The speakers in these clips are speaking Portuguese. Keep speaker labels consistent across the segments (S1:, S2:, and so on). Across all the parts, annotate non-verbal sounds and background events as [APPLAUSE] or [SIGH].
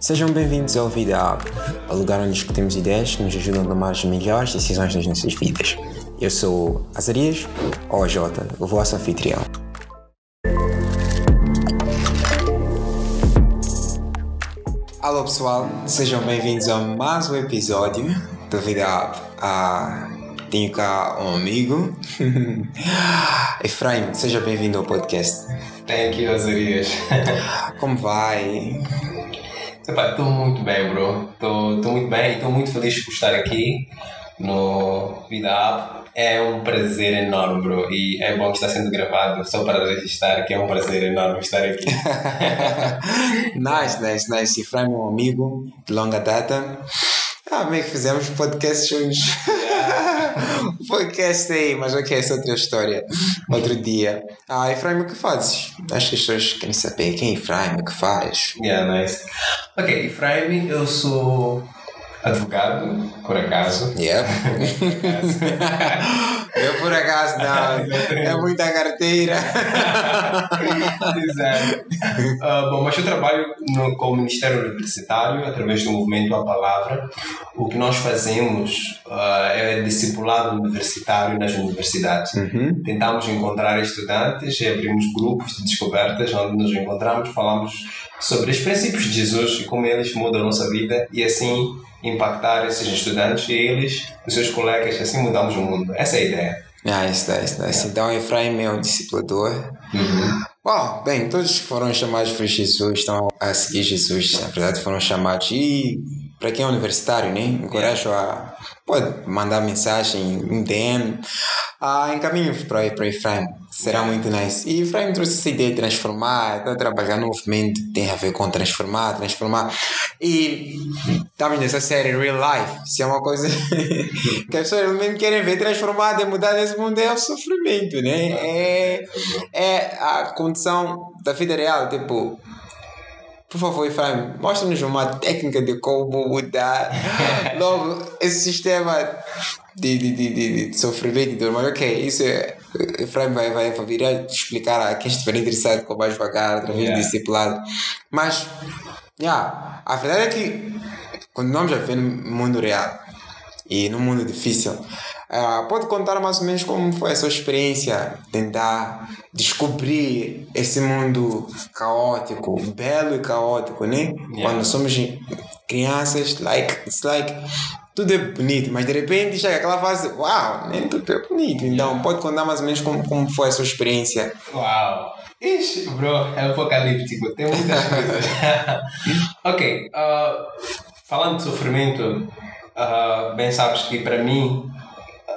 S1: Sejam bem-vindos ao Vida App, o lugar onde discutimos ideias que nos ajudam a tomar as melhores decisões nas nossas vidas. Eu sou Azarias, ou Jota, o vosso anfitrião. Alô pessoal, sejam bem-vindos a mais um episódio do Vida App. Ah, tenho cá um amigo, [LAUGHS] Efraim, seja bem-vindo ao podcast.
S2: Thank you, Azarias. [LAUGHS]
S1: Como vai?
S2: Estou muito bem, bro. Estou muito bem e estou muito feliz por estar aqui no Vida App. É um prazer enorme, bro. E é bom que está sendo gravado só para registrar que é um prazer enorme estar aqui. [LAUGHS]
S1: nice, nice, nice. Efraim é um amigo de longa data. Ah, meio que fizemos podcast juntos. [LAUGHS] podcast aí, mas ok, essa é outra história. Outro dia. Ah, Efraim, o que fazes? Acho que as pessoas querem saber quem é Efraim, o que faz.
S2: Yeah, nice. Ok, Efraim, eu sou advogado, por acaso.
S1: Yeah. [LAUGHS] [LAUGHS] eu por acaso não. É muita carteira.
S2: Exato. Uh, bom, mas eu trabalho no, com o Ministério Universitário através do movimento A Palavra. O que nós fazemos uh, é discipulado universitário nas universidades.
S1: Uhum.
S2: Tentamos encontrar estudantes e abrimos grupos de descobertas onde nos encontramos, falamos sobre os princípios de Jesus e como eles mudam a nossa vida e assim impactar esses estudantes e eles, os seus colegas, assim mudamos o mundo. Essa é a ideia.
S1: Ah, isso dá, isso dá. Então, Efraim é um discipulador.
S2: Uhum.
S1: Bom, bem, todos que foram chamados por Jesus estão a seguir Jesus, na verdade foram chamados. E para quem é universitário, né? Encorajo a. Pode mandar mensagem, um DM. Ah, encaminho para, para Efraim. Será muito nice. E Efraim trouxe essa ideia de transformar, está a trabalhar no movimento que tem a ver com transformar, transformar. E estamos nessa série Real Life. Se é uma coisa [LAUGHS] que as pessoas realmente querem ver transformada e mudar nesse mundo, é o sofrimento, né? É, é a condição da vida real. Tipo, por favor, Efraim, mostra-nos uma técnica de como mudar [LAUGHS] logo esse sistema de, de, de, de, de sofrimento e dor. Mas ok, isso é. Efraim vai, vai, vai vir a explicar a quem estiver interessado com mais devagar, através yeah. do discipulado. Mas, yeah, a verdade é que continuamos a viver no mundo real e no mundo difícil. Uh, pode contar mais ou menos como foi a sua experiência tentar descobrir esse mundo caótico, belo e caótico, né? Yeah. Quando somos crianças, like, it's like tudo é bonito, mas de repente chega aquela fase, uau, nem tudo é bonito. Então, pode contar mais ou menos como, como foi a sua experiência?
S2: Uau! Ixi, bro, é apocalíptico, tem muitas [LAUGHS] coisas. [LAUGHS] ok, uh, falando de sofrimento, uh, bem sabes que para mim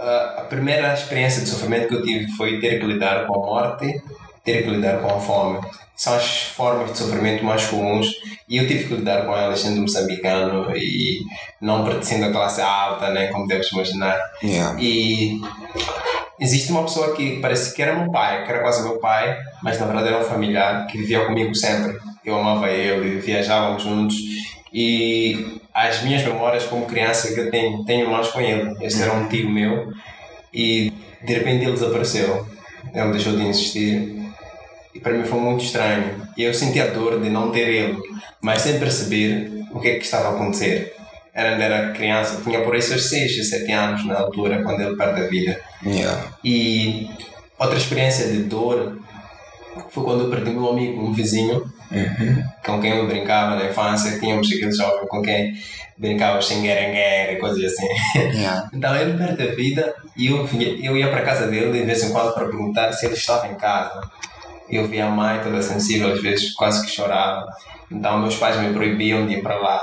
S2: a primeira experiência de sofrimento que eu tive foi ter que lidar com a morte, ter que lidar com a fome. São as formas de sofrimento mais comuns e eu tive que lidar com elas sendo moçambicano e não pertencendo à classe alta, né, como deves imaginar.
S1: Yeah.
S2: E existe uma pessoa que parece que era meu pai, que era quase meu pai, mas na verdade era um familiar que vivia comigo sempre. Eu amava ele, viajávamos juntos e as minhas memórias como criança que eu tenho, tenho mais com ele. Esse era um tio meu e de repente ele desapareceu. Ele deixou de existir e para mim foi muito estranho. E eu senti a dor de não ter ele, mas sem perceber o que é que estava a acontecer. Era, era criança, tinha por aí seus 6, 7 anos na altura, quando ele perde a vida.
S1: Yeah.
S2: E outra experiência de dor foi quando eu perdi meu amigo, um vizinho,
S1: uhum.
S2: com quem eu brincava na infância. Tínhamos aquele jovem com quem brincava sem e coisas assim.
S1: Yeah. [LAUGHS]
S2: então ele perde a vida e eu, eu ia para casa dele de vez em quando para perguntar se ele estava em casa. Eu via a mãe toda sensível, às vezes quase que chorava. Então meus pais me proibiam de ir para lá.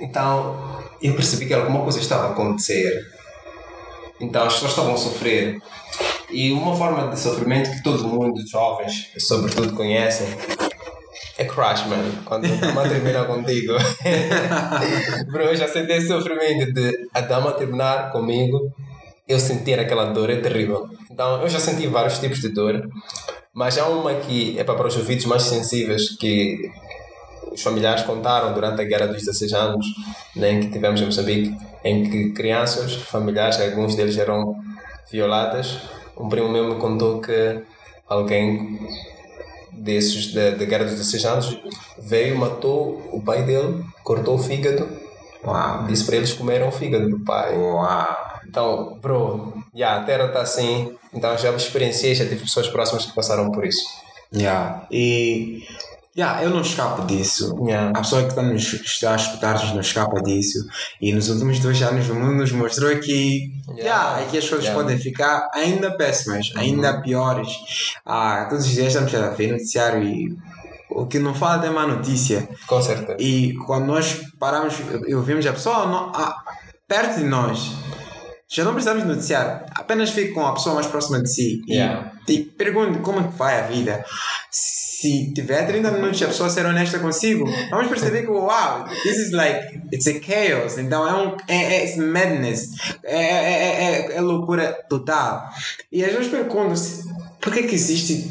S2: Então eu percebi que alguma coisa estava a acontecer. Então as pessoas estavam a sofrer. E uma forma de sofrimento que todo mundo, jovens, sobretudo, conhecem é crush, mano. Quando a dama termina contigo. [LAUGHS] Bro, eu já senti esse sofrimento de a dama terminar comigo, eu sentir aquela dor, é terrível. Então, eu já senti vários tipos de dor, mas há uma que é para os ouvidos mais sensíveis que os familiares contaram durante a Guerra dos 16 anos, né, que tivemos em Moçambique, em que crianças, familiares, alguns deles eram violadas. Um primo meu me contou que alguém desses da, da guerra dos 16 anos veio, matou o pai dele, cortou o fígado,
S1: Uau.
S2: disse para eles comeram o fígado do pai.
S1: Uau.
S2: Então, bro, yeah, a terra está assim. Então já experienciei, já tive pessoas próximas que passaram por isso.
S1: Yeah. E yeah, eu não escapo disso.
S2: Yeah.
S1: A pessoa que está, nos, está a escutar-nos não escapa disso. E nos últimos dois anos o mundo nos mostrou que,
S2: Yeah.
S1: yeah, é que as coisas
S2: Yeah.
S1: podem ficar ainda péssimas, ainda piores. Ah, todos os dias estamos a ver noticiário e o que não fala é má notícia.
S2: Com certeza.
S1: E quando nós paramos e ouvimos a pessoa não, ah, perto de nós, já não precisamos noticiar, apenas fique com a pessoa mais próxima de si
S2: Yeah.
S1: e te pergunte como é que vai a vida. Se tiver 30 minutos e a pessoa ser honesta consigo, vamos perceber que, wow, this is like, it's a chaos. Então é um, é, é it's madness, é, é, é, é, é loucura total. E às vezes pergunto-se, por que que existe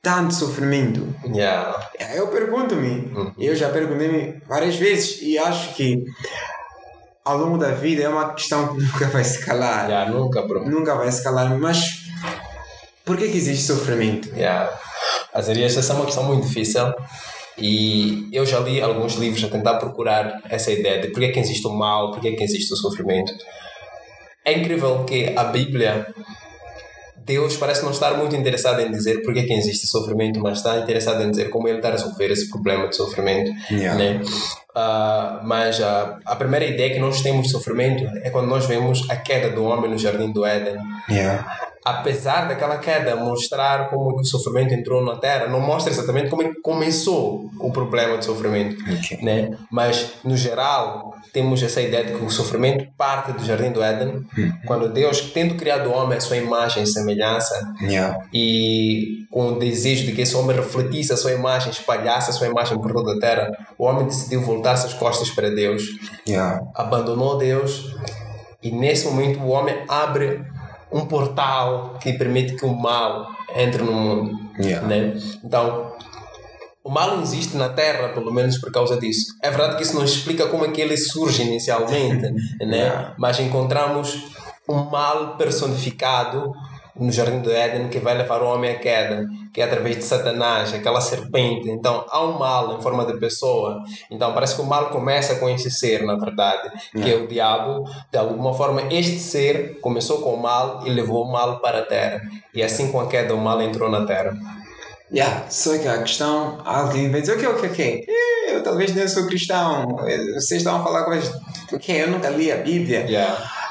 S1: tanto sofrimento?
S2: Yeah.
S1: Eu pergunto-me, eu já perguntei-me várias vezes e acho que ao longo da vida é uma questão que nunca vai se calar.
S2: Yeah, nunca, bro.
S1: Nunca vai se calar, mas por que, que existe sofrimento?
S2: Yeah. Azarias, essa é uma questão muito difícil e eu já li alguns livros a tentar procurar essa ideia de porque é que existe o mal, porque é que existe o sofrimento. É incrível que a Bíblia, Deus parece não estar muito interessado em dizer porque é que existe sofrimento, mas está interessado em dizer como Ele está a resolver esse problema de sofrimento.
S1: Yeah.
S2: Né? Ah, mas ah, a primeira ideia que nós temos de sofrimento é quando nós vemos a queda do homem no jardim do Éden
S1: Yeah.
S2: Apesar daquela queda mostrar como o sofrimento entrou na Terra, não mostra exatamente como é começou o problema de sofrimento,
S1: Ok.
S2: né? Mas no geral temos essa ideia de que o sofrimento parte do jardim do Éden, quando Deus, tendo criado o homem à sua imagem e semelhança,
S1: Yeah.
S2: e com o desejo de que esse homem refletisse a sua imagem, espalhasse a sua imagem por toda a terra, o homem decidiu voltar-se as costas para Deus
S1: Yeah.
S2: abandonou Deus e nesse momento o homem abre um portal que permite que o mal entre no mundo
S1: Yeah.
S2: né? então o mal existe na Terra pelo menos por causa disso é verdade que isso não explica como é que ele surge inicialmente [LAUGHS] né?
S1: Yeah.
S2: mas encontramos um mal personificado no Jardim do Éden que vai levar o homem à queda, que é através de Satanás, aquela serpente. Então há um mal em forma de pessoa. Então parece que o mal começa com esse ser, na verdade, que é o diabo. De alguma forma, este ser começou com o mal e levou o mal para a terra. E assim com a queda, o mal entrou na terra.
S1: Yeah. Só que a questão, alguém vai dizer, ok, ok, ok, Eh, eu talvez nem sou cristão, Eh, vocês estão a falar coisas, ok, eu nunca li a Bíblia.
S2: Yeah.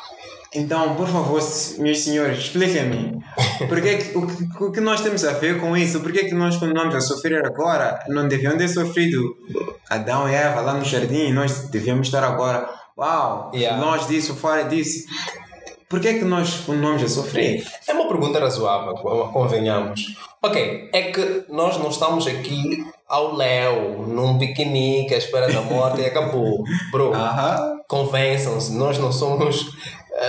S1: Então, por favor, meus senhores, expliquem-me. Que, o, que, o que nós temos a ver com isso? Por que, que nós continuamos a sofrer agora? Não deviam ter sofrido Adão e Eva lá no jardim e nós devíamos estar agora, uau,
S2: Yeah.
S1: longe disso, fora disso. Por que, que nós continuamos a sofrer?
S2: É uma pergunta razoável, convenhamos. Ok, é que nós não estamos aqui ao léu, num piquenique à espera da morte e acabou. Bro, [LAUGHS]
S1: Aham.
S2: convençam-se, nós não somos,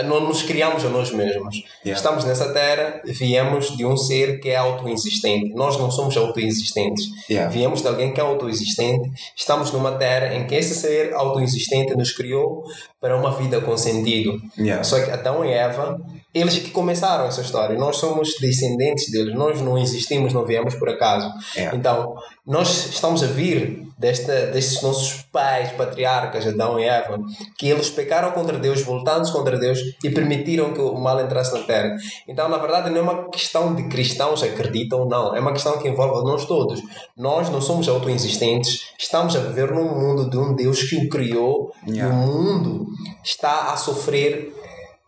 S2: não nos criamos a nós mesmos.
S1: Yeah.
S2: Estamos nessa terra, viemos de um ser que é autoexistente. Nós não somos autoexistentes.
S1: Yeah.
S2: Viemos de alguém que é autoexistente. Estamos numa terra em que esse ser autoexistente nos criou para uma vida com sentido.
S1: Yeah.
S2: Só que Adão e Eva, eles que começaram essa história. Nós somos descendentes deles. Nós não existimos, não viemos por acaso.
S1: Yeah.
S2: Então, nós estamos a vir desta, destes nossos pais, patriarcas, Adão e Eva, que eles pecaram contra Deus, voltando-se contra Deus e permitiram que o mal entrasse na terra. Então, na verdade, não é uma questão de cristãos acreditam ou não, é uma questão que envolve a nós todos. Nós não somos autoexistentes, estamos a viver num mundo de um Deus que o criou e o mundo está a sofrer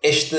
S2: este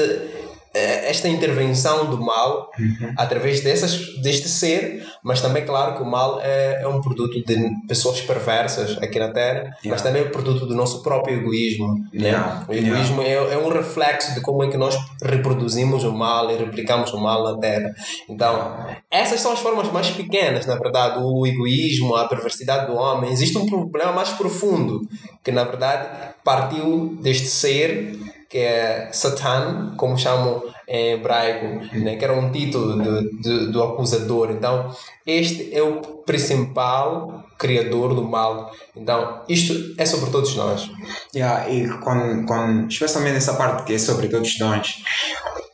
S2: esta intervenção do mal através dessas, deste ser, mas também, claro, que o mal é, é um produto de pessoas perversas aqui na Terra, mas também é produto do nosso próprio egoísmo.
S1: Yeah.
S2: Né? O egoísmo é, é um reflexo de como é que nós reproduzimos o mal e replicamos o mal na Terra. Então, essas são as formas mais pequenas, na verdade, o egoísmo, a perversidade do homem. Existe um problema mais profundo, que na verdade partiu deste ser que é Satan, como chamam em hebraico, né? que era um título do, do, do acusador. Então, este é o principal criador do mal. Então, isto é sobre todos nós.
S1: Yeah, e quando, quando, especialmente essa parte que é sobre todos nós,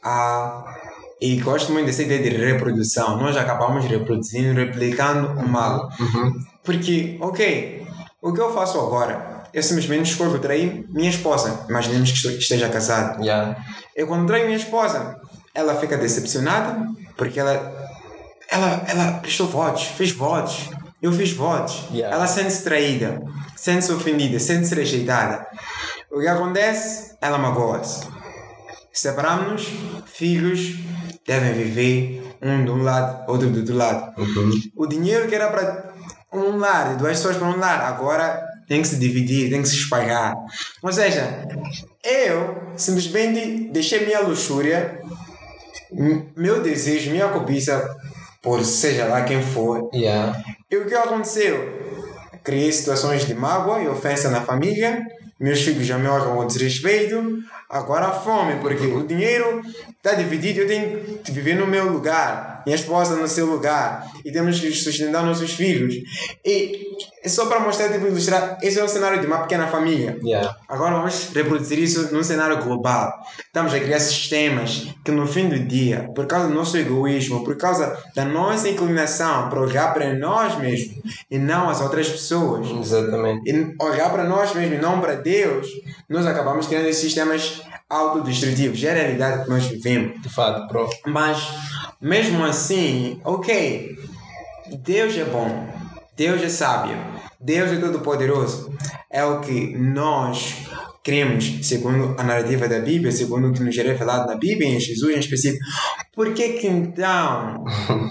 S1: ah, e gosto muito dessa ideia de reprodução. Nós acabamos reproduzindo, replicando o mal.
S2: Uhum.
S1: Porque, ok, o que eu faço agora? Eu simplesmente escolho trair minha esposa. Imaginemos que esteja casado.
S2: Yeah.
S1: Eu quando traio minha esposa, ela fica decepcionada porque ela, ela, ela prestou votos, fez votos. Eu fiz votos.
S2: Yeah.
S1: Ela sente-se traída, sente-se ofendida, sente-se rejeitada. O que acontece? Ela magoa-se. Separamos-nos, filhos devem viver um de um lado, outro do outro lado.
S2: Uhum.
S1: O dinheiro que era para um lar, duas pessoas para um lar, agora tem que se dividir, tem que se espalhar. Ou seja, eu simplesmente deixei minha luxúria, meu desejo, minha cobiça, por seja lá quem for,
S2: Yeah.
S1: e o que aconteceu? Criei situações de mágoa e ofensa na família. Meus filhos já me olham com desrespeito. Agora a fome, porque o dinheiro está dividido. Eu tenho que viver no meu lugar, minha esposa no seu lugar. E temos que sustentar nossos filhos. E é só para mostrar, tipo, ilustrar. Esse é o cenário de uma pequena família.
S2: Yeah.
S1: Agora vamos reproduzir isso num cenário global. Estamos a criar sistemas que no fim do dia, por causa do nosso egoísmo, por causa da nossa inclinação para olhar para nós mesmos e não as outras pessoas,
S2: Exatamente.
S1: e olhar para nós mesmos e não para Deus, nós acabamos criando esses sistemas autodestrutivos. É a realidade que nós vivemos.
S2: De fato, bro.
S1: Mas, mesmo assim, ok, Deus é bom, Deus é sábio, Deus é todo-poderoso. É o que nós cremos, segundo a narrativa da Bíblia, segundo o que nos é revelado na Bíblia, em Jesus em específico. Por que que então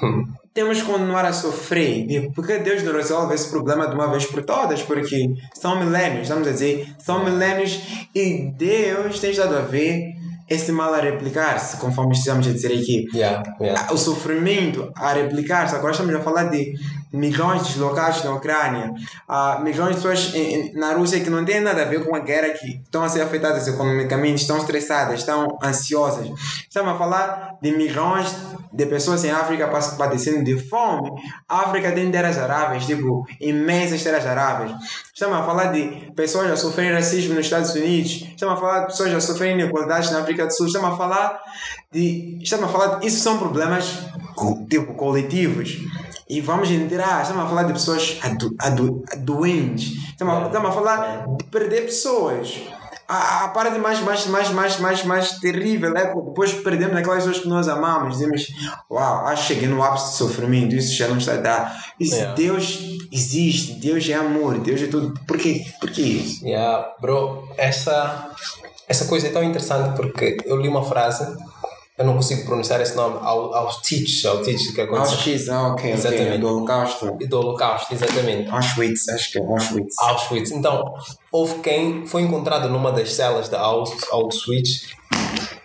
S1: [LAUGHS] temos que continuar a sofrer? Porque Deus não resolve esse problema de uma vez por todas? Porque são milênios, vamos dizer, são milênios e Deus tem estado a ver esse mal a replicar-se, conforme estamos a dizer aqui.
S2: Yeah. Yeah.
S1: O sofrimento a replicar-se. Agora estamos a falar de milhões deslocados na Ucrânia, ah, milhões de pessoas em- na Rússia que não têm nada a ver com a guerra, que estão a ser afetadas economicamente, estão estressadas, estão ansiosas. Estamos a falar de milhões de pessoas em África padecendo de fome. A África tem terras aráveis, tipo, imensas terras aráveis. Estamos a falar de pessoas a sofrerem racismo nos Estados Unidos. Estamos a falar de pessoas a sofrerem inigualdades na África do Sul. Estamos a falar de. Estamos a falar de. Isso são problemas tipo coletivos. E vamos entrar, estamos a falar de pessoas adu, adu, doentes. Estamos a, estamos a falar de perder pessoas. A, a parte mais, mais, mais, mais, mais, mais terrível é que depois perdemos aquelas pessoas que nós amamos. Dizemos, uau, acho que cheguei no ápice de sofrimento, isso já não está a dar. Isso,
S2: Yeah.
S1: Deus existe, Deus é amor, Deus é tudo. Por quê? Por que isso?
S2: Yeah, bro, essa, essa coisa é tão interessante porque eu li uma frase, eu não consigo pronunciar esse nome, ao, ao Teach, ao Teach que aconteceu.
S1: Auschwitz, ah, ok,
S2: Exatamente.
S1: do Holocausto.
S2: Do Holocausto, exatamente.
S1: Auschwitz, acho que é Auschwitz.
S2: Auschwitz. Então, houve quem foi encontrado numa das celas da Aus- Auschwitz.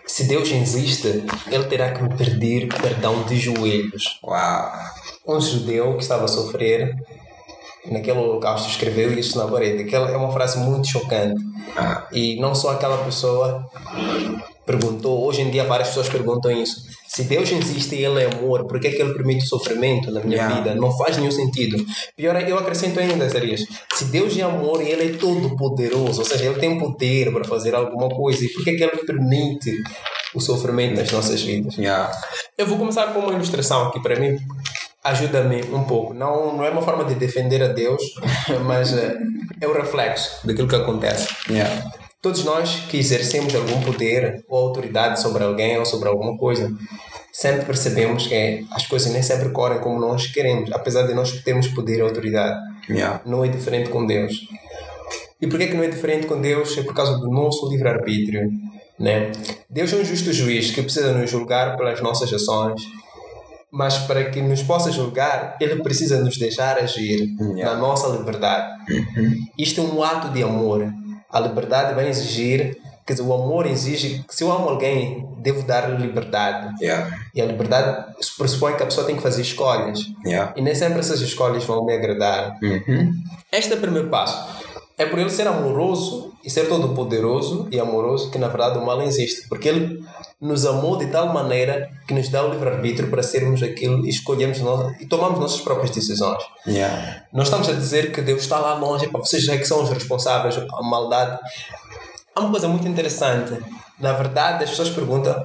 S2: Se Deus existe, ele terá que me pedir perdão de joelhos.
S1: Uau.
S2: Um judeu que estava a sofrer naquele holocausto escreveu isso na parede. Aquela é uma frase muito chocante.
S1: Ah,
S2: E não só aquela pessoa perguntou, hoje em dia várias pessoas perguntam isso. Se Deus existe e Ele é amor, por que, é que Ele permite o sofrimento na minha
S1: Yeah.
S2: vida? Não faz nenhum sentido. Pior é, eu acrescento ainda, Zarias. Se Deus é amor e Ele é todo poderoso, ou seja, Ele tem poder para fazer alguma coisa, e por que, é que Ele permite o sofrimento nas nossas vidas?
S1: yeah.
S2: Eu vou começar com uma ilustração aqui para mim. Ajuda-me um pouco. Não, não é uma forma de defender a Deus, [LAUGHS] mas eh, é o reflexo daquilo que acontece.
S1: Yeah.
S2: Todos nós que exercemos algum poder ou autoridade sobre alguém ou sobre alguma coisa, sempre percebemos que as coisas nem sempre correm como nós queremos, apesar de nós termos poder e autoridade.
S1: Yeah.
S2: Não é diferente com Deus. E por que, que não é diferente com Deus? É por causa do nosso livre-arbítrio. Né? Deus é um justo juiz que precisa nos julgar pelas nossas ações, mas para que nos possa julgar, ele precisa nos deixar agir
S1: Yeah.
S2: na nossa liberdade. Isto é um ato de amor. A liberdade vai exigir, quer dizer, o amor exige que se eu amo alguém, devo dar-lhe liberdade.
S1: Yeah.
S2: E a liberdade pressupõe que a pessoa tem que fazer escolhas.
S1: Yeah.
S2: E nem sempre essas escolhas vão me agradar.
S1: Uhum.
S2: Este é o primeiro passo. É por ele ser amoroso e ser todo poderoso e amoroso que na verdade o mal existe, porque ele nos amou de tal maneira que nos dá o livre-arbítrio para sermos aquilo e escolhemos nós, e tomamos nossas próprias decisões.
S1: Yeah.
S2: Nós estamos a dizer que Deus está lá longe, para vocês é que são os responsáveis, a maldade. Há uma coisa muito interessante. Na verdade, as pessoas perguntam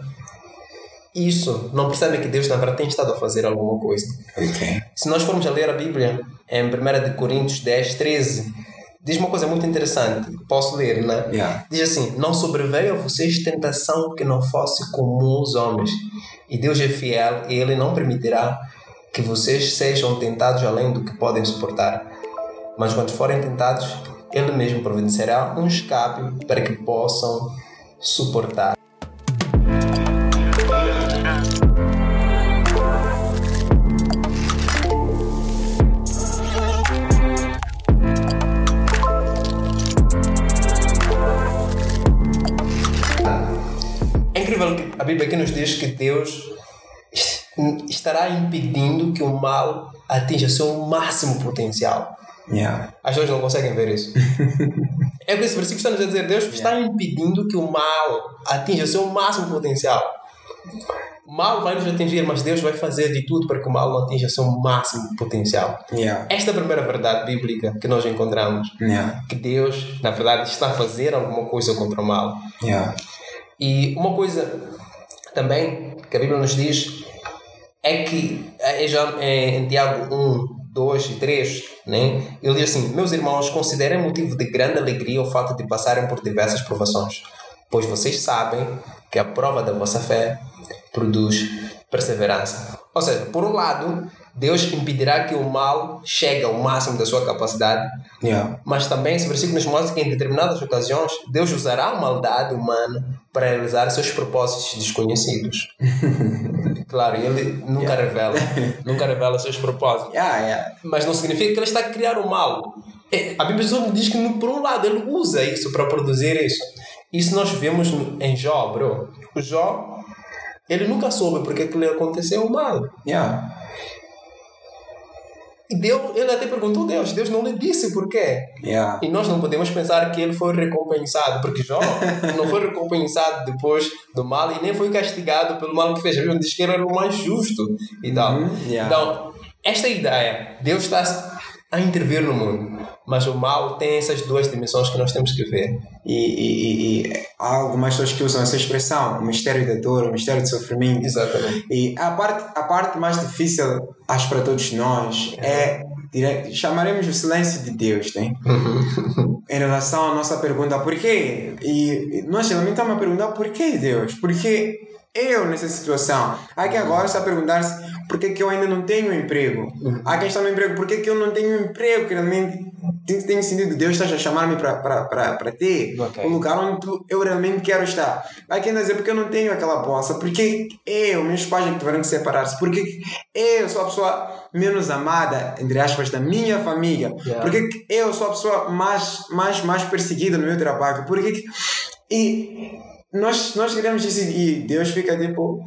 S2: isso, não percebem que Deus na verdade tem estado a fazer alguma coisa.
S1: Okay.
S2: Se nós formos a ler a Bíblia, em 1 Coríntios 10, 13, diz uma coisa muito interessante. Posso ler, né?
S1: Yeah.
S2: Diz assim: Não sobreveio a vocês tentação que não fosse comum aos homens. E Deus é fiel e Ele não permitirá que vocês sejam tentados além do que podem suportar. Mas quando forem tentados, Ele mesmo providenciará um escape para que possam suportar. A Bíblia aqui nos diz que Deus estará impedindo que o mal atinja seu máximo potencial.
S1: Yeah.
S2: As pessoas não conseguem ver isso. [LAUGHS] é por esse versículo está nos a dizer: Deus está impedindo que o mal atinja seu máximo potencial. O mal vai nos atingir, mas Deus vai fazer de tudo para que o mal não atinja seu máximo potencial.
S1: Yeah.
S2: Esta é a primeira verdade bíblica que nós encontramos. Que Deus, na verdade, está a fazer alguma coisa contra o mal. E uma coisa também que a Bíblia nos diz é que já é em Tiago 1, 2 e 3, né? ele diz assim: Meus irmãos, considerem motivo de grande alegria o fato de passarem por diversas provações, pois vocês sabem que a prova da vossa fé produz perseverança. Ou seja, por um lado, Deus impedirá que o mal chegue ao máximo da sua capacidade,
S1: Yeah.
S2: mas também esse versículo nos mostra que em determinadas ocasiões Deus usará a maldade humana para realizar seus propósitos desconhecidos. [LAUGHS] claro, ele nunca revela, [LAUGHS] nunca revela seus propósitos.
S1: Yeah, yeah.
S2: Mas não significa que ele está a criar o mal. É, A Bíblia só diz que, por um lado, ele usa isso para produzir isso. Isso nós vemos em Jó, bro. O Jó, ele nunca soube porque que lhe aconteceu o mal.
S1: Yeah.
S2: E Deus, ele até perguntou a Deus, Deus não lhe disse porquê.
S1: Yeah.
S2: E nós não podemos pensar que ele foi recompensado, porque Jó [LAUGHS] não foi recompensado depois do mal e nem foi castigado pelo mal que fez. A Bíblia diz que ele era o mais justo e tal.
S1: Uhum, yeah.
S2: Então, esta ideia, Deus está a intervir no mundo, mas o mal tem essas duas dimensões que nós temos que ver.
S1: E, e, e, e há algumas pessoas que usam essa expressão, o mistério da dor, o mistério do sofrimento.
S2: Exatamente.
S1: E a parte, a parte mais difícil, acho para todos nós, é, dire- chamaremos o silêncio de Deus, né? [LAUGHS] em relação à nossa pergunta, por quê? E nós geralmente estamos a perguntar, por que Deus? Por que eu nessa situação? Há quem agora está a perguntar-se, por que, que eu ainda não tenho um emprego? Há quem está no emprego, por que, que eu não tenho um emprego que realmente tem, tem sentido? Deus está a chamar-me para ter
S2: Ok.
S1: o lugar onde eu realmente quero estar. Há quem dizer, porque eu não tenho aquela bolsa? Porque eu, meus pais é que tiveram que separar-se? Porque eu sou a pessoa menos amada, entre aspas, da minha família?
S2: Yeah.
S1: Porque eu sou a pessoa mais, mais, mais perseguida no meu trabalho? Porque que- e nós, nós queremos e Deus fica tipo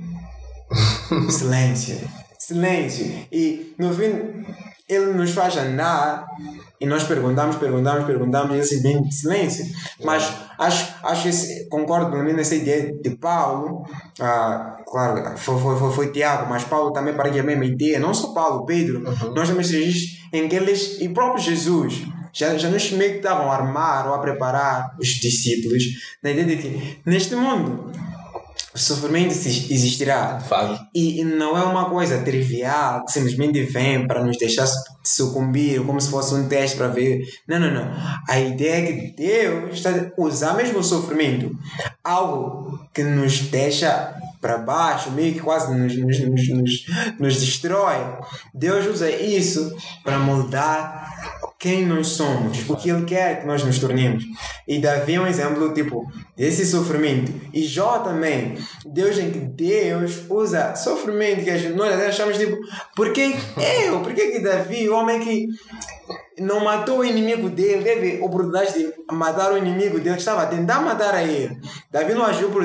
S1: [LAUGHS] silêncio, silêncio. E no fim, ele nos faz andar e nós perguntamos, perguntamos, perguntamos e ele se vem silêncio. Mas acho, acho que concordo plenamente nessa ideia de Paulo. Ah, claro, foi, foi, foi, foi Tiago, mas Paulo também partilha a mesma ideia. Não só Paulo, Pedro. Nós também registros em que eles, e próprio Jesus, já, já nos meio que estavam a armar ou a preparar os discípulos na ideia de que neste mundo o sofrimento exi- existirá.
S2: Facto.
S1: E não é uma coisa trivial que simplesmente vem para nos deixar su- sucumbir, como se fosse um teste para ver. Não, não, não. A ideia é que Deus está a usar mesmo o sofrimento, algo que nos deixa para baixo, meio que quase nos, nos, nos, nos, nos destrói. Deus usa isso para moldar quem nós somos, o que Ele quer que nós nos tornemos. E Davi é um exemplo, tipo, desse sofrimento. E Jó também. Deus em que Deus usa sofrimento que nós até achamos, tipo, por que eu? Por que que Davi, o homem que não matou o inimigo dele, teve oportunidade de matar o inimigo dele, estava a tentar matar a ele. Davi não agiu por.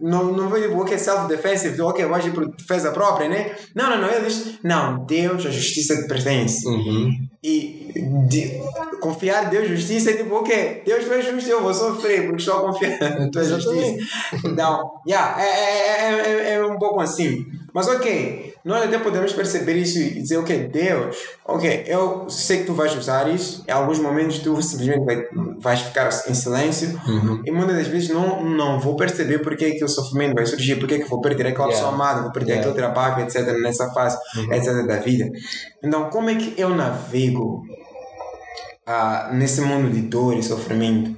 S1: não, não foi tipo, ok, self-defensive, ok, eu agi por defesa própria, né? Não, não, não. Ele diz: não, Deus, a justiça te pertence.
S2: Uhum.
S1: E de, confiar em Deus, justiça é tipo, ok, Deus tu és justo, eu vou sofrer porque estou a confiar na tua justiça. Então, yeah, é, é, é, é um pouco assim. Mas ok, nós até podemos perceber isso e dizer, ok, Deus, ok, eu sei que tu vais usar isso, em alguns momentos tu simplesmente vai, vais ficar em silêncio
S2: Uhum.
S1: e muitas das vezes não, não vou perceber porque é que o sofrimento vai surgir, porque é que vou perder aquela
S2: Yeah.
S1: pessoa amada, vou perder
S2: Yeah.
S1: aquele trabalho, etc, nessa fase, etc da vida. Então, como é que eu navego ah, nesse mundo de dor e sofrimento?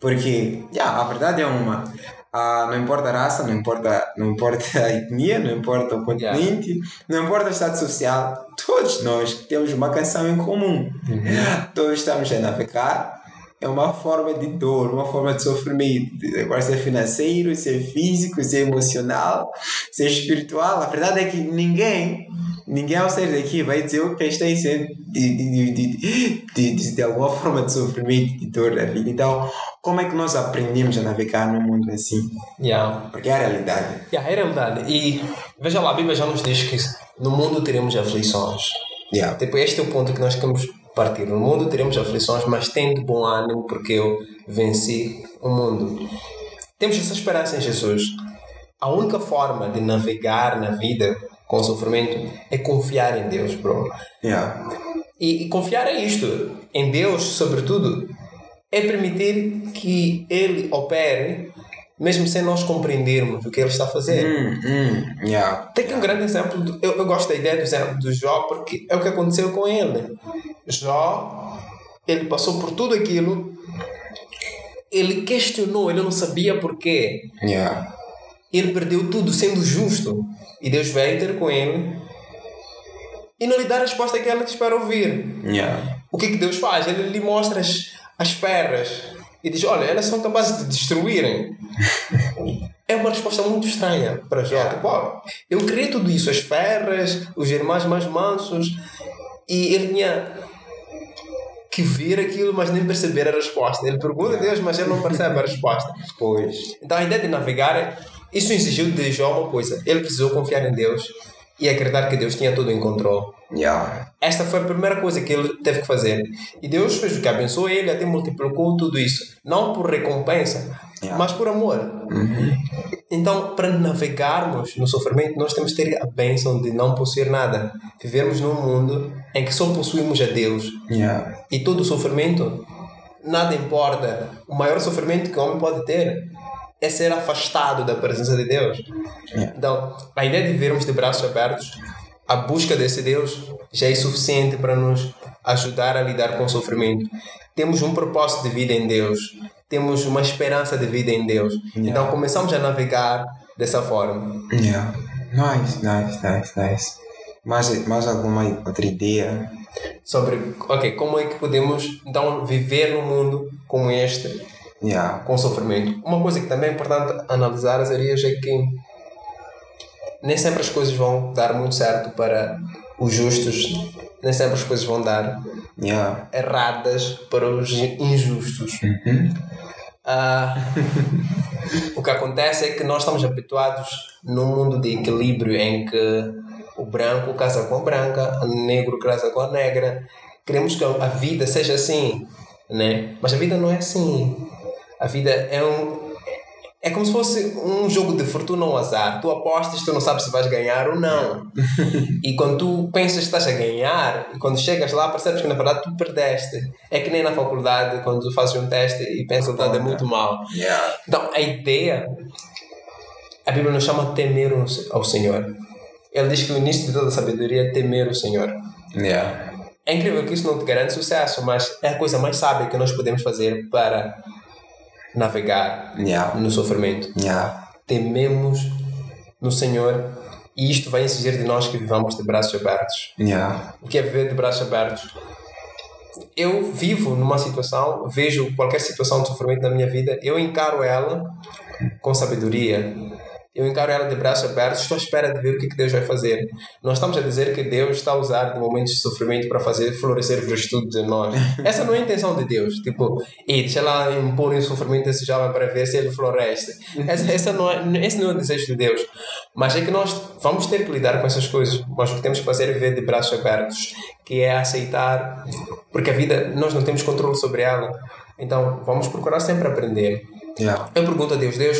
S1: Porque, yeah, a verdade é uma. Ah, não importa a raça, não importa, não importa a etnia, não importa o continente, não importa o estado social, todos nós temos uma canção em comum. Todos estamos a navegar. É uma forma de dor, uma forma de sofrimento. Agora, se é financeiro, se é físico, se é emocional, se é espiritual. A verdade é que ninguém, ninguém ao sair daqui vai dizer o que está em ser de, de, de, de, de, de, de alguma forma de sofrimento, de dor da vida. Então, como é que nós aprendemos a navegar num mundo assim?
S2: Yeah.
S1: Porque é a realidade.
S2: Yeah, é realidade. E veja lá, a Bíblia já nos diz que no mundo teremos aflições.
S1: Yeah.
S2: Tipo, este é o ponto que nós queremos partir. No mundo teremos aflições, mas tendo bom ânimo, porque eu venci o mundo. Temos essa esperança em Jesus. A única forma de navegar na vida com sofrimento é confiar em Deus, bro.
S1: Yeah.
S2: E, e confiar é isto, em Deus, sobretudo, é permitir que Ele opere, mesmo sem nós compreendermos o que Ele está a fazer.
S1: Hum, hum, yeah.
S2: Tem aqui um grande exemplo, do- eu, eu gosto da ideia do exemplo do Jó, porque é o que aconteceu com ele. Jó, ele passou por tudo aquilo, ele questionou, ele não sabia porquê.
S1: Yeah.
S2: Ele perdeu tudo sendo justo. E Deus veio ter com ele e não lhe dá a resposta que ele espera ouvir.
S1: Yeah.
S2: O que, que Deus faz? Ele lhe mostra as, as feras e diz: Olha, elas são capazes de destruírem. É uma resposta muito estranha para Jó. Tipo, ó, eu criei tudo isso, as feras, os irmãos mais mansos, e ele tinha que ver aquilo, mas nem perceber a resposta. Ele pergunta a Deus, mas ele não percebe a resposta. [LAUGHS]
S1: Pois.
S2: Então a ideia de navegar, isso exigiu de Jó uma coisa: ele precisou confiar em Deus e acreditar que Deus tinha tudo em controle.
S1: Yeah.
S2: Esta foi a primeira coisa que ele teve que fazer. E Deus fez o que abençoou ele, até multiplicou tudo isso. Não por recompensa,
S1: Yeah.
S2: mas por amor. Então, para navegarmos no sofrimento, nós temos que ter a bênção de não possuir nada. Vivermos num mundo em que só possuímos a Deus.
S1: Yeah.
S2: E todo o sofrimento, nada importa. O maior sofrimento que o homem pode ter é ser afastado da presença de Deus.
S1: Yeah.
S2: Então, a ideia de vivermos de braços abertos, a busca desse Deus já é suficiente para nos ajudar a lidar com o sofrimento. Temos um propósito de vida em Deus, temos uma esperança de vida em Deus. Então, começamos a navegar dessa forma.
S1: Yeah. Nice, nice, nice, nice. Mais, mais alguma outra ideia?
S2: Sobre, ok, como é que podemos então viver num mundo como este,
S1: Yeah.
S2: com sofrimento. Uma coisa que também é importante analisar, Azarias, é que nem sempre as coisas vão dar muito certo para os justos, nem sempre as coisas vão dar
S1: Yeah.
S2: erradas para os injustos. Ah, [LAUGHS] o que acontece é que nós estamos habituados num mundo de equilíbrio em que o branco casa com a branca, o negro casa com a negra. Queremos que a vida seja assim, né? Mas a vida não é assim. A vida é um é como se fosse um jogo de fortuna ou azar. Tu apostas, tu não sabes se vais ganhar ou não. [LAUGHS] e quando tu pensas que estás a ganhar, e quando chegas lá, percebes que na verdade tu perdeste. É que nem na faculdade, quando tu fazes um teste e pensas que o resultado é muito mau.
S1: Yeah.
S2: Então, a ideia, a Bíblia nos chama a temer ao Senhor. Ele diz que o início de toda a sabedoria é temer o Senhor.
S1: Yeah.
S2: É incrível que isso não te garante sucesso, mas é a coisa mais sábia que nós podemos fazer para navegar
S1: Yeah.
S2: no sofrimento.
S1: Yeah.
S2: Tememos no Senhor e isto vai exigir de nós que vivamos de braços abertos.
S1: Yeah.
S2: O que é viver de braços abertos? Eu vivo numa situação, vejo qualquer situação de sofrimento na minha vida, eu encaro ela com sabedoria. Eu encaro ela de braços abertos, estou à espera de ver o que, Deus vai fazer. Nós estamos a dizer que Deus está a usar de momentos de sofrimento para fazer florescer virtudes em nós. [LAUGHS] Essa não é a intenção de Deus. Tipo, e deixa lá impor um sofrimento esse jovem para ver se ele floresce. Essa, essa não é, esse não é o desejo de Deus. Mas é que nós vamos ter que lidar com essas coisas. Mas o que temos que fazer é viver de braços abertos, que é aceitar, porque a vida, nós não temos controle sobre ela. Então, vamos procurar sempre aprender.
S1: Yeah.
S2: Eu pergunto a Deus, Deus,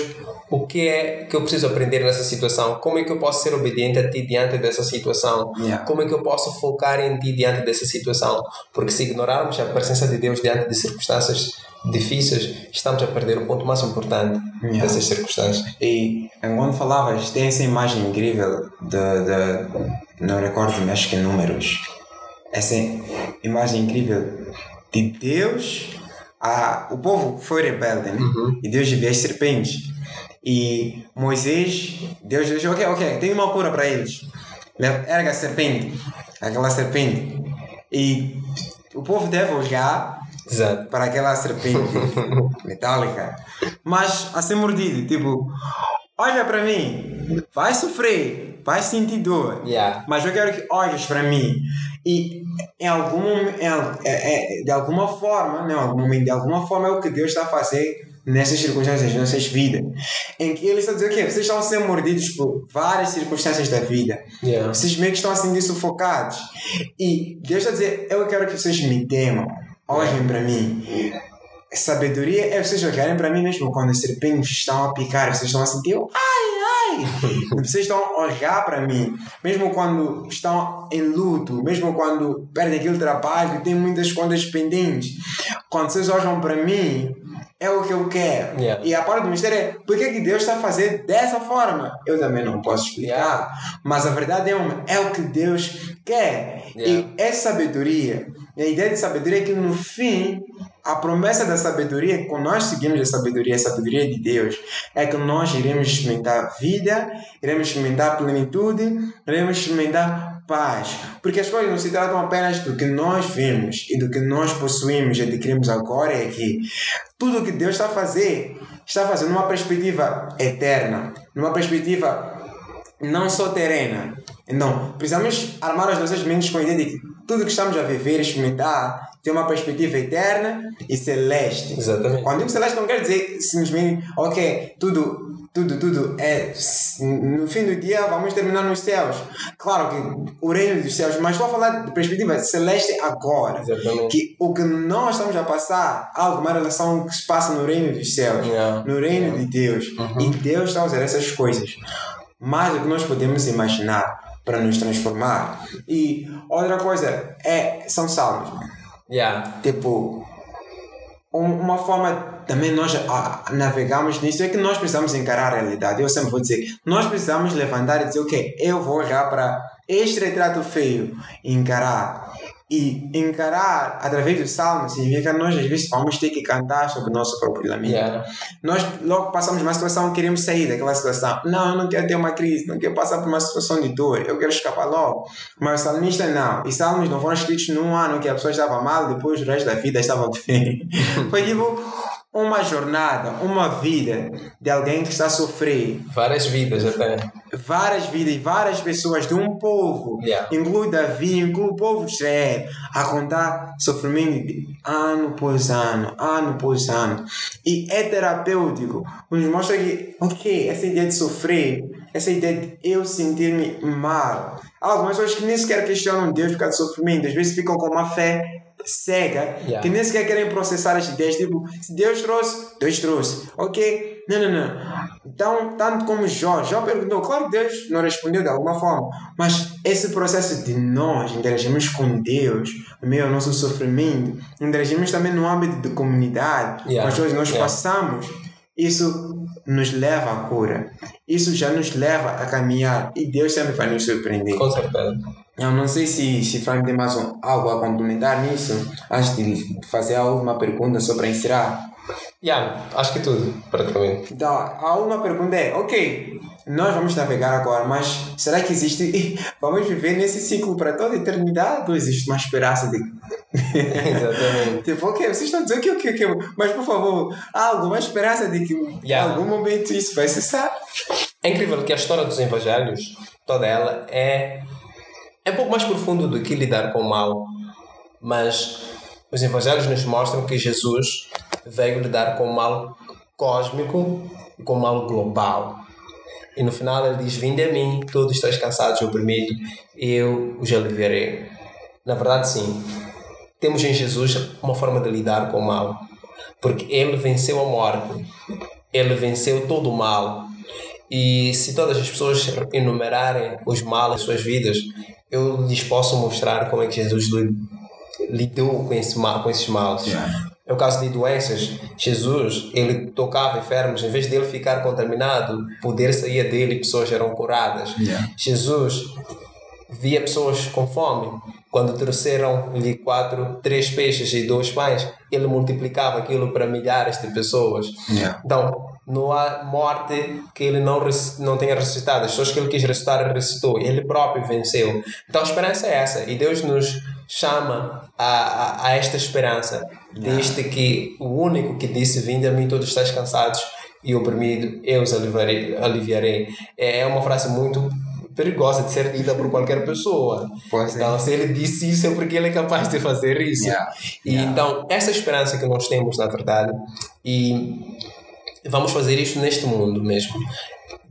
S2: o que é que eu preciso aprender nessa situação? Como é que eu posso ser obediente a Ti diante dessa situação?
S1: Yeah.
S2: Como é que eu posso focar em Ti diante dessa situação? Porque se ignorarmos a presença de Deus diante de circunstâncias difíceis, estamos a perder o ponto mais importante
S1: Yeah.
S2: dessas circunstâncias.
S1: E enquanto falavas, tem essa imagem incrível de, de não recordo-me, acho que é números. Essa imagem incrível de Deus, a, o povo foi rebelde, né? E Deus enviou as serpentes. E Moisés, Deus disse, ok, ok, tem uma cura para eles. Le- Erga a serpente, aquela serpente. E o povo deve olhar
S2: Exato.
S1: para aquela serpente [LAUGHS] metálica, mas a ser mordido, tipo, olha para mim, vai sofrer, vai sentir dor,
S2: Yeah.
S1: mas eu quero que olhes para mim e em algum em, é- é- de alguma forma, não, de alguma forma é o que Deus está a fazer nessas circunstâncias, nessas vidas, em que Ele está a dizer o quê? Vocês estão a ser mordidos por várias circunstâncias da vida,
S2: Yeah.
S1: vocês meio que estão a se sentir sufocados. E Deus está a dizer: Eu quero que vocês me temam, olhem para mim. Sabedoria é vocês olharem para mim mesmo quando as serpentes estão a picar, vocês estão a sentir, ai, ai. [LAUGHS] vocês estão a olhar para mim, mesmo quando estão em luto, mesmo quando perdem aquele trabalho e têm muitas contas pendentes. Quando vocês olham para mim, é o que eu quero.
S2: Yeah.
S1: E a parte do mistério é por que, que Deus está a fazer dessa forma? Eu também não posso explicar. Mas a verdade é uma, é o que Deus quer.
S2: Yeah.
S1: E é sabedoria. E a ideia de sabedoria é que no fim, a promessa da sabedoria, quando nós seguimos a sabedoria, a sabedoria de Deus, é que nós iremos experimentar vida, iremos experimentar plenitude, iremos experimentar paz. Porque as coisas não se tratam apenas do que nós vemos e do que nós possuímos e adquirimos agora é que tudo o que Deus está a fazer, está fazendo numa perspectiva eterna, numa perspectiva não só terrena. Então, precisamos armar as nossas mentes com a ideia de que tudo que estamos a viver e experimentar tem uma perspectiva eterna e celeste.
S2: Exatamente.
S1: Quando digo celeste, não quer dizer simplesmente, ok, tudo, tudo, tudo é. No fim do dia, vamos terminar nos céus. Claro que o reino dos céus, mas estou a falar de perspectiva celeste agora.
S2: Exatamente.
S1: Que o que nós estamos a passar, há alguma relação que se passa no reino dos céus,
S2: Yeah.
S1: no reino de Deus. E Deus está a usar essas coisas mais do que nós podemos imaginar para nos transformar. E outra coisa é são salmos.
S2: Yeah.
S1: Tipo, um- uma forma também nós navegamos nisso é que nós precisamos encarar a realidade. Eu sempre vou dizer, nós precisamos levantar e dizer, ok, eu vou olhar para este retrato feio e encarar. E encarar através do salmo significa que nós às vezes vamos ter que cantar sobre o nosso próprio lamento.
S2: Yeah.
S1: Nós logo passamos uma situação, queremos sair daquela situação. Não, eu não quero ter uma crise, não quero passar por uma situação de dor, eu quero escapar logo. Mas o salmista não. E salmos não foram escritos num ano que a pessoa estava mal, depois o resto da vida estava bem. [LAUGHS] Foi tipo uma jornada, uma vida de alguém que está a sofrer.
S2: Várias vidas até.
S1: Várias vidas, várias pessoas de um povo,
S2: Yeah.
S1: inclui Davi, inclui o povo de Israel, a contar sofrimento ano após ano, ano após ano. E é terapêutico, nos mostra que, ok, essa ideia de sofrer, essa ideia de eu sentir-me mal. Algumas pessoas que nem sequer questionam Deus por causa do sofrimento, às vezes ficam com uma fé cega,
S2: Yeah.
S1: que nem sequer querem processar as ideias, tipo, se Deus trouxe, Deus trouxe, ok? Não, não, não. Então, tanto como Jó, Jó perguntou, claro que Deus não respondeu de alguma forma, mas esse processo de nós interagirmos com Deus, no meio do nosso sofrimento, interagirmos também no âmbito de comunidade,
S2: Yeah.
S1: com as coisas que nós
S2: Yeah.
S1: passamos, isso nos leva à cura. Isso já nos leva a caminhar e Deus sempre vai nos surpreender.
S2: Com certeza.
S1: Eu não sei se, se Frank tem mais um, algo a complementar nisso, antes de fazer a última pergunta só para encerrar.
S2: Yeah, acho que tudo, praticamente.
S1: Então, a última pergunta é, ok, nós vamos navegar agora, mas será que existe, [LAUGHS] vamos viver nesse ciclo para toda a eternidade ou existe uma esperança de... [LAUGHS] [LAUGHS]
S2: Exatamente.
S1: tipo, ok, vocês estão dizendo que, que, que, mas por favor, há alguma esperança de que em
S2: Yeah.
S1: algum momento isso vai cessar?
S2: É incrível que a história dos evangelhos, toda ela, é, é um pouco mais profundo do que lidar com o mal. Mas os evangelhos nos mostram que Jesus veio lidar com o mal cósmico e com o mal global. E no final ele diz: Vinde a mim, todos estáis cansados e oprimidos, eu os aliviarei. Na verdade, sim. Temos em Jesus uma forma de lidar com o mal. Porque ele venceu a morte. Ele venceu todo o mal. E se todas as pessoas enumerarem os males das suas vidas, eu lhes posso mostrar como é que Jesus lidou com, esse mal, com esses males. Yeah. É o caso de doenças. Jesus, ele tocava enfermos, em vez dele ficar contaminado, poder saía dele e pessoas eram curadas. Yeah. Jesus via pessoas com fome. Quando trouxeram-lhe quatro, três peixes e dois pães, ele multiplicava aquilo para milhares de pessoas. Yeah. Então, não há morte que ele não, não tenha ressuscitado. As pessoas que ele quis ressuscitar, ressuscitou. Ele próprio venceu. Então, a esperança é essa. E Deus nos chama a, a, a esta esperança. Desde que o único que disse: Vinde a mim, todos estáis cansados e oprimido, eu os aliviarei. aliviarei. É uma frase muito perigosa de ser dita por qualquer pessoa. Pois então, é. se ele disse isso é porque ele é capaz de fazer isso. Yeah. E yeah. então, essa esperança que nós temos, na verdade, e vamos fazer isso neste mundo mesmo.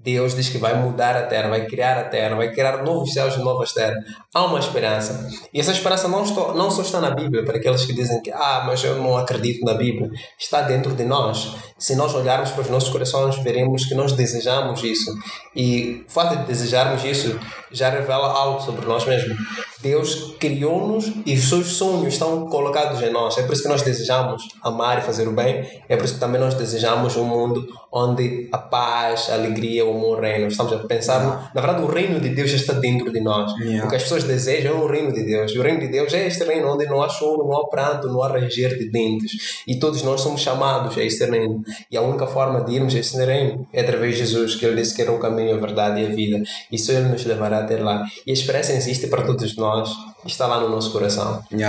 S2: Deus diz que vai mudar a terra, vai criar a terra, vai criar novos céus e novas terras. Há uma esperança. E essa esperança não, estou, não só está na Bíblia, para aqueles que dizem que, ah, mas eu não acredito na Bíblia. Está dentro de nós. Se nós olharmos para os nossos corações, veremos que nós desejamos isso. E o fato de desejarmos isso já revela algo sobre nós mesmos. Deus criou-nos e os seus sonhos estão colocados em nós. É por isso que nós desejamos amar e fazer o bem. É por isso que também nós desejamos um mundo onde a paz, a alegria, o amor reinam. Estamos a pensar, na verdade, o reino de Deus já está dentro de nós. Yeah. O que as pessoas desejam é o reino de Deus. E o reino de Deus é este reino onde não há choro, não há pranto, não há ranger de dentes. E todos nós somos chamados a esse reino. E a única forma de irmos a esse reino é através de Jesus, que ele disse que era o caminho, a verdade e a vida. E só ele nos levará até lá. E a esperança existe para todos nós. Está lá no nosso coração.
S1: E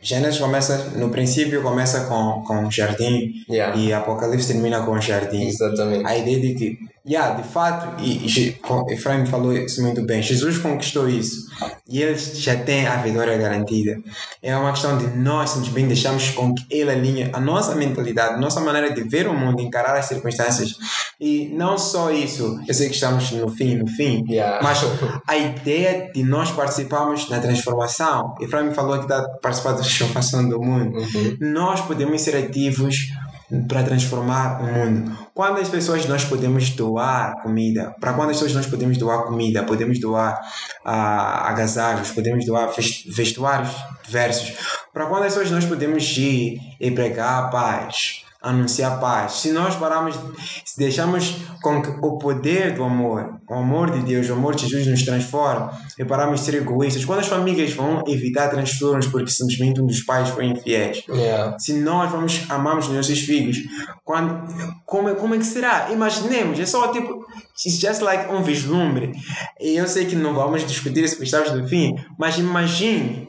S1: Gênesis começa, no princípio começa com, com jardim yeah. e Apocalipse termina com o jardim.
S2: Exatamente.
S1: A ideia de que Yeah, de fato, e, e Efraim falou isso muito bem. Jesus conquistou isso e ele já tem a vitória garantida. É uma questão de nós simplesmente deixarmos com que ele alinhe a nossa mentalidade, a nossa maneira de ver o mundo, encarar as circunstâncias. E não só isso, eu sei que estamos no fim, no fim, yeah. mas [LAUGHS] a ideia de nós participarmos na transformação. Efraim falou que está participando da transformação do mundo. Uhum. Nós podemos ser ativos para transformar o mundo. Quando as pessoas nós podemos doar comida, para quando as pessoas nós podemos doar comida, podemos doar ah, agasalhos, podemos doar vestuários diversos, para quando as pessoas nós podemos ir e pregar a paz, anunciar paz. Se nós pararmos, se deixamos com que o poder do amor, o amor de Deus, o amor de Jesus nos transforme e pararmos de ser egoístas, quando as famílias vão evitar transtornos porque simplesmente um dos pais foi infiel, yeah. se nós vamos amarmos nossos filhos, quando, como, como é que será? Imaginemos, é só tipo, it's just like um vislumbre. E eu sei que não vamos discutir esse estamos do fim, mas imagine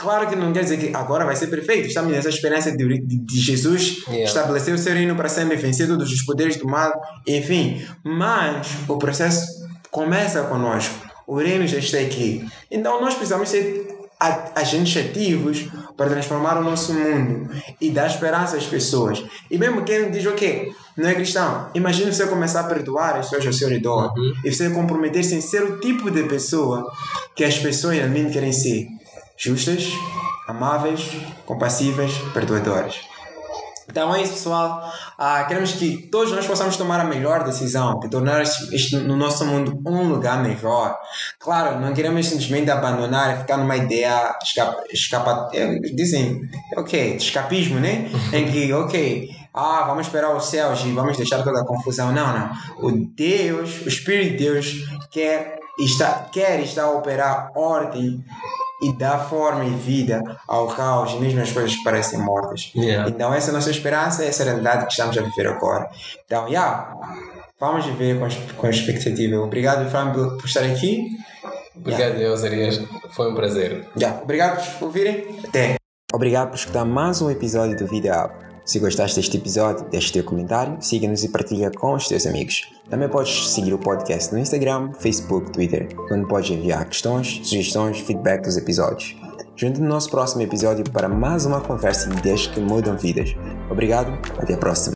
S1: Claro que não quer dizer que agora vai ser perfeito. Estamos nessa experiência de, de, de Jesus yeah. estabelecer o seu reino para sempre, vencer todos os poderes do mal, enfim. Mas o processo começa conosco. O reino já está aqui. Então nós precisamos ser agentes ativos para transformar o nosso mundo e dar esperança às pessoas. E mesmo quem diz, ok, não é cristão, imagine você começar a perdoar as pessoas ao seu redor uhum. e você comprometer-se em ser o tipo de pessoa que as pessoas realmente querem ser justas, amáveis, compassivas, perdoadoras. Então é isso, pessoal. Ah, queremos que todos nós possamos tomar a melhor decisão, de tornar este, no nosso mundo um lugar melhor. Claro, não queremos simplesmente abandonar e ficar numa ideia escapa, escapa, é, dizem, ok, escapismo, né? [LAUGHS] em que, ok, ah, vamos esperar os céus e vamos deixar toda a confusão. Não, não. O Deus, o Espírito de Deus quer está, quer estar a operar ordem e dá forma e vida ao caos, mesmo as coisas que parecem mortas. Yeah. Então, essa é a nossa esperança, essa é a realidade que estamos a viver agora. Então, yeah, vamos viver com, com expectativa. Obrigado, Fran, por estar aqui.
S2: Obrigado, yeah. Osarias. Foi um prazer.
S1: Yeah. Obrigado por ouvirem. Até. Obrigado por escutar mais um episódio do Vida Up. Se gostaste deste episódio, deixe teu comentário, siga-nos e partilha com os teus amigos. Também podes seguir o podcast no Instagram, Facebook, Twitter, onde podes enviar questões, sugestões, feedback dos episódios. Junte no nosso próximo episódio para mais uma conversa de ideias que mudam vidas. Obrigado, até a próxima.